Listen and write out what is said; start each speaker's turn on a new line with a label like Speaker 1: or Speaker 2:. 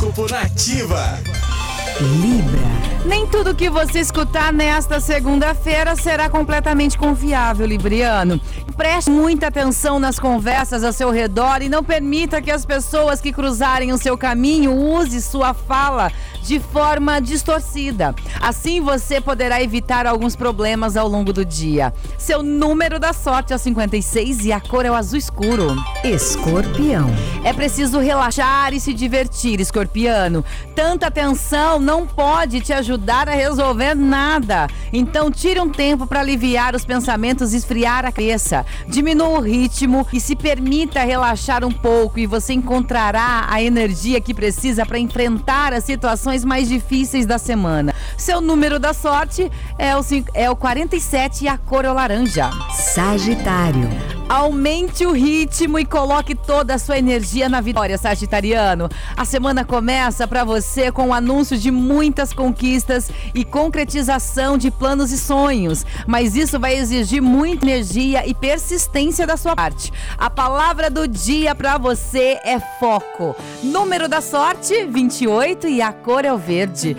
Speaker 1: Horóscopo Nativa.
Speaker 2: Libra. Nem tudo que você escutar nesta segunda-feira será completamente confiável, Libriano. Preste muita atenção nas conversas ao seu redor e não permita que as pessoas que cruzarem o seu caminho use sua fala de forma distorcida. Assim você poderá evitar alguns problemas ao longo do dia. Seu número da sorte é o 56 e a cor é o azul escuro.
Speaker 3: Escorpião.
Speaker 2: É preciso relaxar e se divertir, escorpiano. Tanta tensão não pode te ajudar a resolver nada. Então tire um tempo para aliviar os pensamentos e esfriar a cabeça. Diminua o ritmo e se permita relaxar um pouco e você encontrará a energia que precisa para enfrentar as situações mais difíceis da semana. Seu número da sorte é o, é o 47 e a cor é o laranja.
Speaker 3: Sagitário.
Speaker 2: Aumente o ritmo e coloque toda a sua energia na vitória, Sagitariano. A semana começa para você com o anúncio de muitas conquistas e concretização de planos e sonhos, mas isso vai exigir muita energia e persistência da sua parte. A palavra do dia para você é foco. Número da sorte 28 e a cor é o verde.